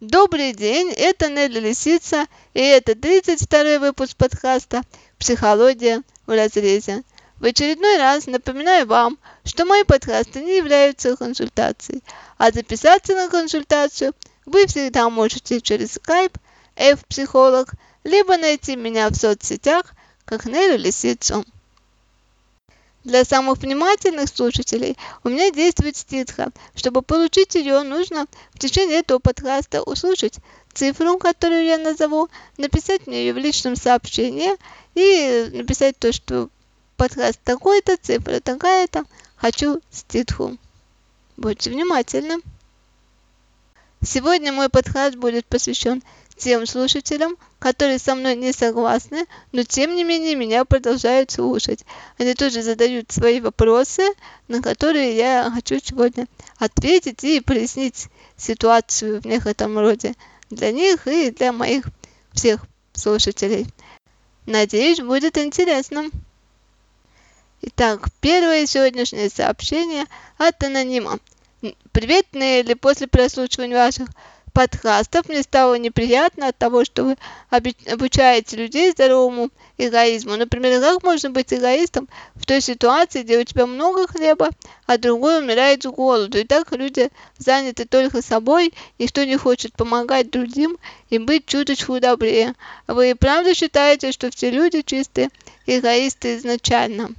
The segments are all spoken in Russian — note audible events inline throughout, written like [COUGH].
Добрый день, это Нелли Лисица, и это 32 выпуск подкаста «Психология в разрезе». В очередной раз напоминаю вам, что мои подкасты не являются консультацией, а записаться на консультацию вы всегда можете через Skype, F-психолог, либо найти меня в соцсетях как Нелли Лисицу. Для самых внимательных слушателей у меня действует ститха. Чтобы получить ее, нужно в течение этого подкаста услышать цифру, которую я назову, написать мне ее в личном сообщении и написать то, что подкаст такой-то, цифра такая-то, хочу ститху. Будьте внимательны. Сегодня мой подкаст будет посвящен тем слушателям, которые со мной не согласны, но тем не менее меня продолжают слушать. Они тоже задают свои вопросы, на которые я хочу сегодня ответить и прояснить ситуацию в некотором роде для них и для моих всех слушателей. Надеюсь, будет интересно. Итак, первое сегодняшнее сообщение от анонима. Привет, Нелли, после прослушивания ваших подкастов мне стало неприятно от того, что вы обучаете людей здоровому эгоизму. Например, как можно быть эгоистом в той ситуации, где у тебя много хлеба, а другой умирает с голоду. И так люди заняты только собой, никто не хочет помогать другим и быть чуточку добрее. Вы правда считаете, что все люди чистые эгоисты изначально?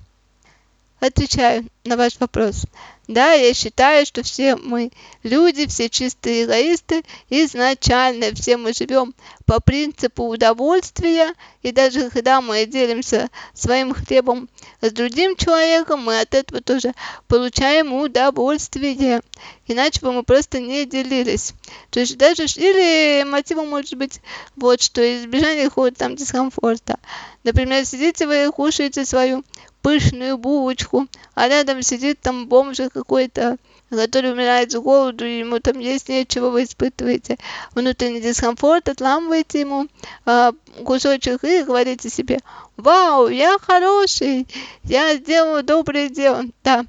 Отвечаю на ваш вопрос. Да, я считаю, что все мы люди, все чистые эгоисты изначально, все мы живем по принципу удовольствия, и даже когда мы делимся своим хлебом с другим человеком, мы от этого тоже получаем удовольствие. Иначе бы мы просто не делились. То есть даже или мотивом может быть вот что, избежание какого-то там дискомфорта. Например, сидите вы кушаете свою пышную булочку, а рядом сидит там бомж какой-то, который умирает с голоду, и ему там есть нечего, вы испытываете внутренний дискомфорт, отламываете ему а, кусочек и говорите себе, вау, я хороший, я сделал доброе дело. Да,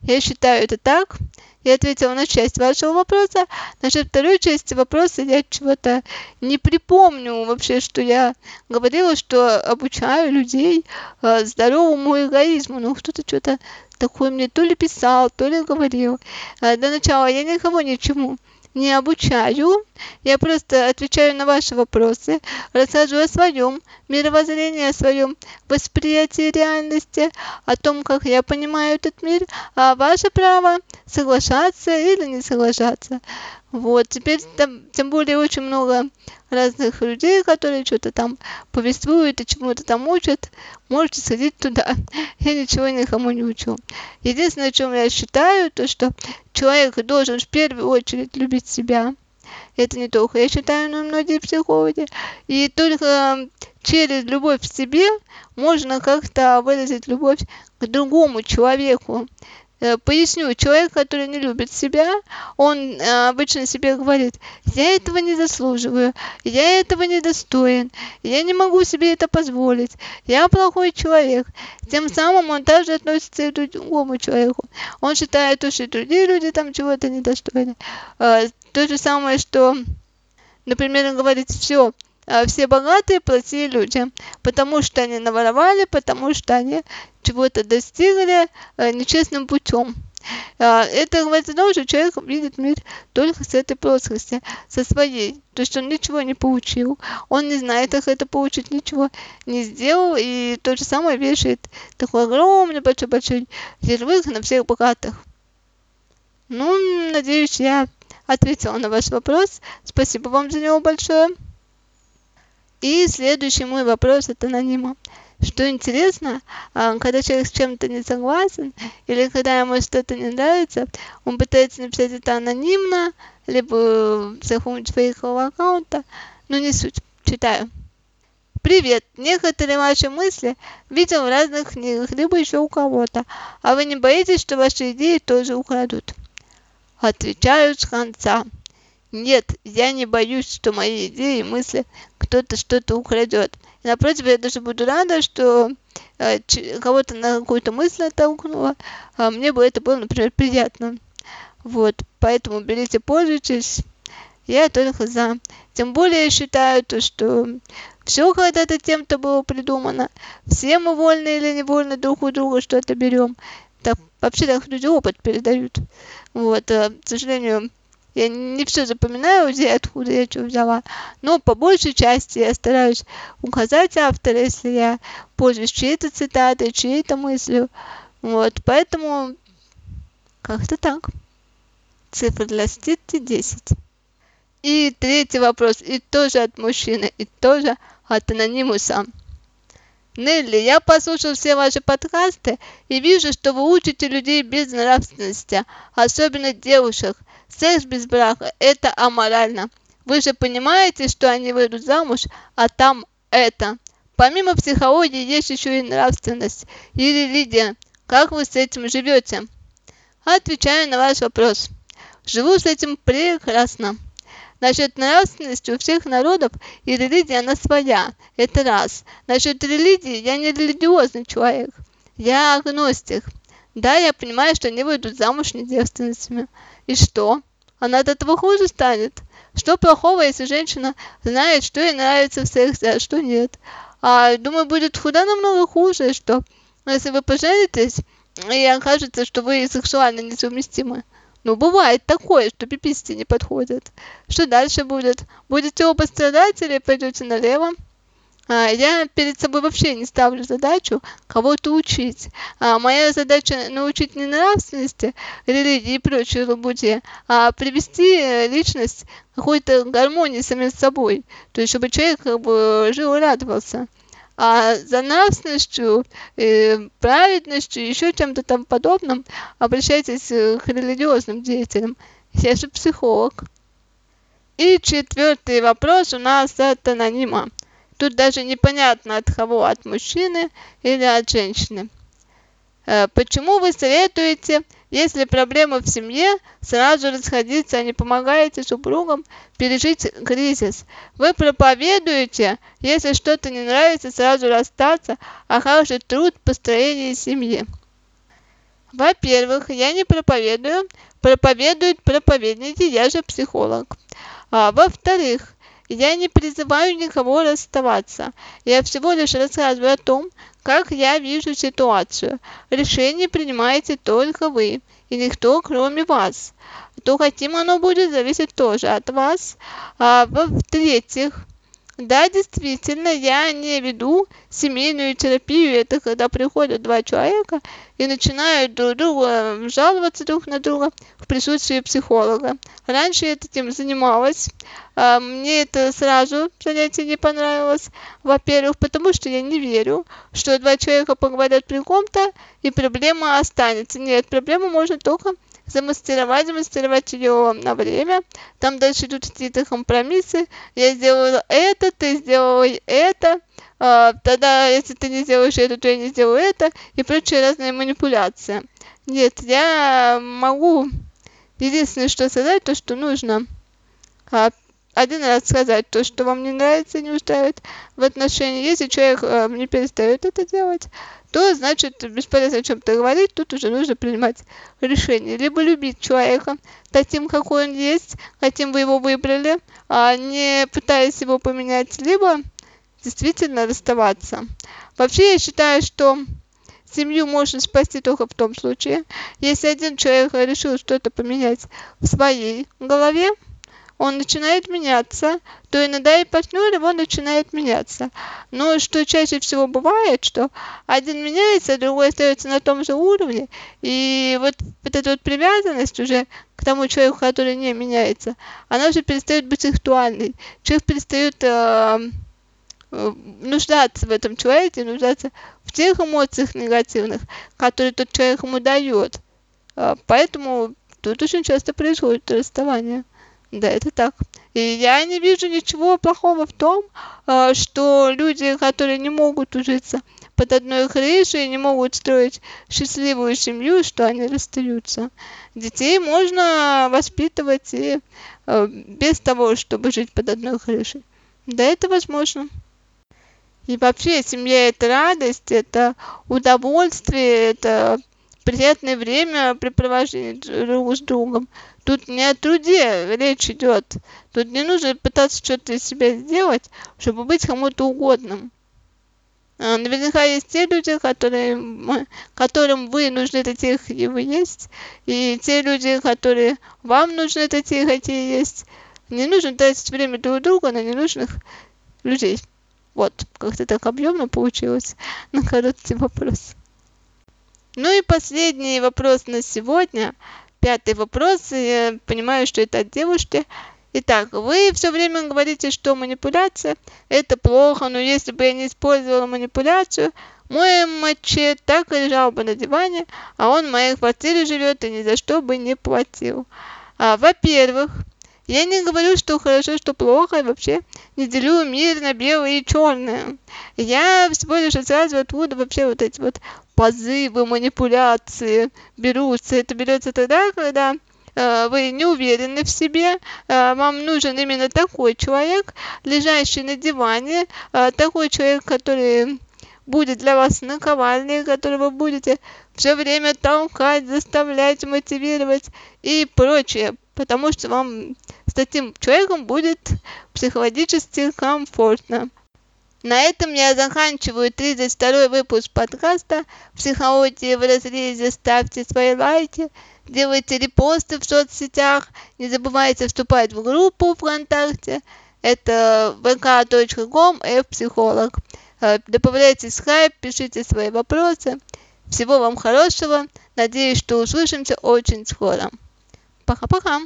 я считаю это так, я ответила на часть вашего вопроса. Насчет второй части вопроса я чего-то не припомню вообще, что я говорила, что обучаю людей э, здоровому эгоизму. Ну, кто-то что-то такое мне то ли писал, то ли говорил. Э, до начала я никого ничему не обучаю, я просто отвечаю на ваши вопросы, рассказываю о своем мировоззрении, о своем восприятии реальности, о том, как я понимаю этот мир, а ваше право соглашаться или не соглашаться. Вот, теперь там, тем более очень много разных людей, которые что-то там повествуют и чему-то там учат. Можете сходить туда. [LAUGHS] Я ничего никому не учу. Единственное, о чем я считаю, то, что человек должен в первую очередь любить себя. Это не только я считаю, но и многие психологи. И только через любовь к себе можно как-то выразить любовь к другому человеку. Э, поясню, человек, который не любит себя, он э, обычно себе говорит, я этого не заслуживаю, я этого не достоин, я не могу себе это позволить, я плохой человек. Тем самым он также относится и к другому человеку. Он считает, что и другие люди там чего-то недостойны. Э, то же самое, что, например, он говорит, все, все богатые плохие люди, потому что они наворовали, потому что они чего-то достигли э, нечестным путем. А, это говорит о том, что человек видит мир только с этой плоскости, со своей. То есть он ничего не получил, он не знает, как это получить, ничего не сделал, и то же самое вешает такой огромный большой-большой ярлык на всех богатых. Ну, надеюсь, я ответила на ваш вопрос. Спасибо вам за него большое. И следующий мой вопрос от анонима. Что интересно, а, когда человек с чем-то не согласен, или когда ему что-то не нравится, он пытается написать это анонимно, либо с какого-нибудь фейкового аккаунта, но не суть. Читаю. Привет! Некоторые ваши мысли видел в разных книгах, либо еще у кого-то. А вы не боитесь, что ваши идеи тоже украдут? Отвечаю с конца. Нет, я не боюсь, что мои идеи мысли кто-то что-то украдет. И напротив, я даже буду рада, что э, кого-то на какую-то мысль оттолкнула, а мне бы это было, например, приятно. Вот, поэтому берите, пользуйтесь. я только за. Тем более я считаю то, что все когда-то тем-то было придумано. Все мы вольно или невольно друг у друга что-то берем. Так, вообще так люди опыт передают. Вот, а, к сожалению, я не все запоминаю, где откуда я что взяла, но по большей части я стараюсь указать автора, если я пользуюсь чьей-то цитатой, чьей-то мыслью. Вот, поэтому как-то так. Цифра для стирки 10. И третий вопрос, и тоже от мужчины, и тоже от анонимуса. Нелли, я послушал все ваши подкасты и вижу, что вы учите людей без нравственности, особенно девушек. Секс без брака – это аморально. Вы же понимаете, что они выйдут замуж, а там это. Помимо психологии есть еще и нравственность и религия. Как вы с этим живете? Отвечаю на ваш вопрос. Живу с этим прекрасно. Насчет нравственности у всех народов и религия она своя. Это раз. Насчет религии я не религиозный человек. Я агностик. Да, я понимаю, что они выйдут замуж недевственностями. И что? Она от этого хуже станет? Что плохого, если женщина знает, что ей нравится в сексе, а что нет? А, думаю, будет куда намного хуже, что если вы поженитесь, и окажется, что вы сексуально несовместимы. Ну, бывает такое, что пиписти не подходят. Что дальше будет? Будете оба страдать или пойдете налево? А, я перед собой вообще не ставлю задачу кого-то учить. А, моя задача научить не нравственности, религии и прочей лабуде, а привести э, личность к какой-то гармонии самим собой. То есть, чтобы человек как бы жил и радовался а за нравственностью, э, праведностью, еще чем-то там подобным обращайтесь э, к религиозным деятелям. Я же психолог. И четвертый вопрос у нас от анонима. Тут даже непонятно от кого, от мужчины или от женщины. Э, почему вы советуете если проблемы в семье, сразу расходиться, а не помогаете супругам пережить кризис. Вы проповедуете, если что-то не нравится, сразу расстаться, а хороший труд построения семьи. Во-первых, я не проповедую, проповедуют проповедники, я же психолог. А, во-вторых, я не призываю никого расставаться. Я всего лишь рассказываю о том, как я вижу ситуацию. Решение принимаете только вы и никто, кроме вас. То хотим оно будет зависеть тоже от вас. А, В-третьих, да, действительно, я не веду семейную терапию. Это когда приходят два человека и начинают друг друга жаловаться друг на друга в присутствии психолога. Раньше я этим занималась. А, мне это сразу занятие не понравилось. Во-первых, потому что я не верю, что два человека поговорят при ком-то и проблема останется. Нет, проблему можно только замастеровать, замастеровать ее на время. Там дальше идут какие-то компромиссы. Я сделала это, ты сделала это. А, тогда, если ты не сделаешь это, то я не сделаю это. И прочие разные манипуляции. Нет, я могу единственное, что сказать, то, что нужно а, один раз сказать то, что вам не нравится, не устраивает в отношении. Если человек а, не перестает это делать, то значит бесполезно о чем-то говорить, тут уже нужно принимать решение. Либо любить человека таким, какой он есть, каким вы его выбрали, а не пытаясь его поменять, либо действительно расставаться. Вообще я считаю, что семью можно спасти только в том случае, если один человек решил что-то поменять в своей голове, он начинает меняться, то иногда и партнер его начинает меняться. Но что чаще всего бывает, что один меняется, другой остается на том же уровне, и вот, вот эта вот привязанность уже к тому человеку, который не меняется, она уже перестает быть актуальной. Человек перестает э, э, нуждаться в этом человеке, нуждаться в тех эмоциях негативных, которые тот человек ему дает. Э, поэтому тут очень часто происходит расставание. Да, это так. И я не вижу ничего плохого в том, а, что люди, которые не могут ужиться под одной крышей, не могут строить счастливую семью, что они расстаются. Детей можно воспитывать и а, без того, чтобы жить под одной крышей. Да, это возможно. И вообще семья это радость, это удовольствие, это приятное время препровождение друг с другом. Тут не о труде речь идет. Тут не нужно пытаться что-то из себя сделать, чтобы быть кому-то угодным. А, наверняка есть те люди, которые, которым вы нужны такие, какие вы есть, и те люди, которые вам нужны такие, какие есть. Не нужно тратить время друг друга на ненужных людей. Вот, как-то так объемно получилось [LAUGHS] на короткий вопрос. Ну и последний вопрос на сегодня. Пятый вопрос. Я понимаю, что это от девушки. Итак, вы все время говорите, что манипуляция это плохо, но если бы я не использовала манипуляцию, мой маче так и лежал бы на диване, а он в моей квартире живет и ни за что бы не платил. А, во-первых, я не говорю, что хорошо, что плохо, и вообще не делю мир на белое и черное. Я всего лишь сразу откуда вообще вот эти вот позывы, манипуляции берутся. Это берется тогда, когда э, вы не уверены в себе, э, вам нужен именно такой человек, лежащий на диване, э, такой человек, который будет для вас наковальней, который вы будете все время толкать, заставлять, мотивировать и прочее, потому что вам с таким человеком будет психологически комфортно. На этом я заканчиваю 32 выпуск подкаста «Психология в разрезе». Ставьте свои лайки, делайте репосты в соцсетях, не забывайте вступать в группу ВКонтакте. Это vk.com. Э, добавляйте скайп, пишите свои вопросы. Всего вам хорошего. Надеюсь, что услышимся очень скоро. Пока-пока.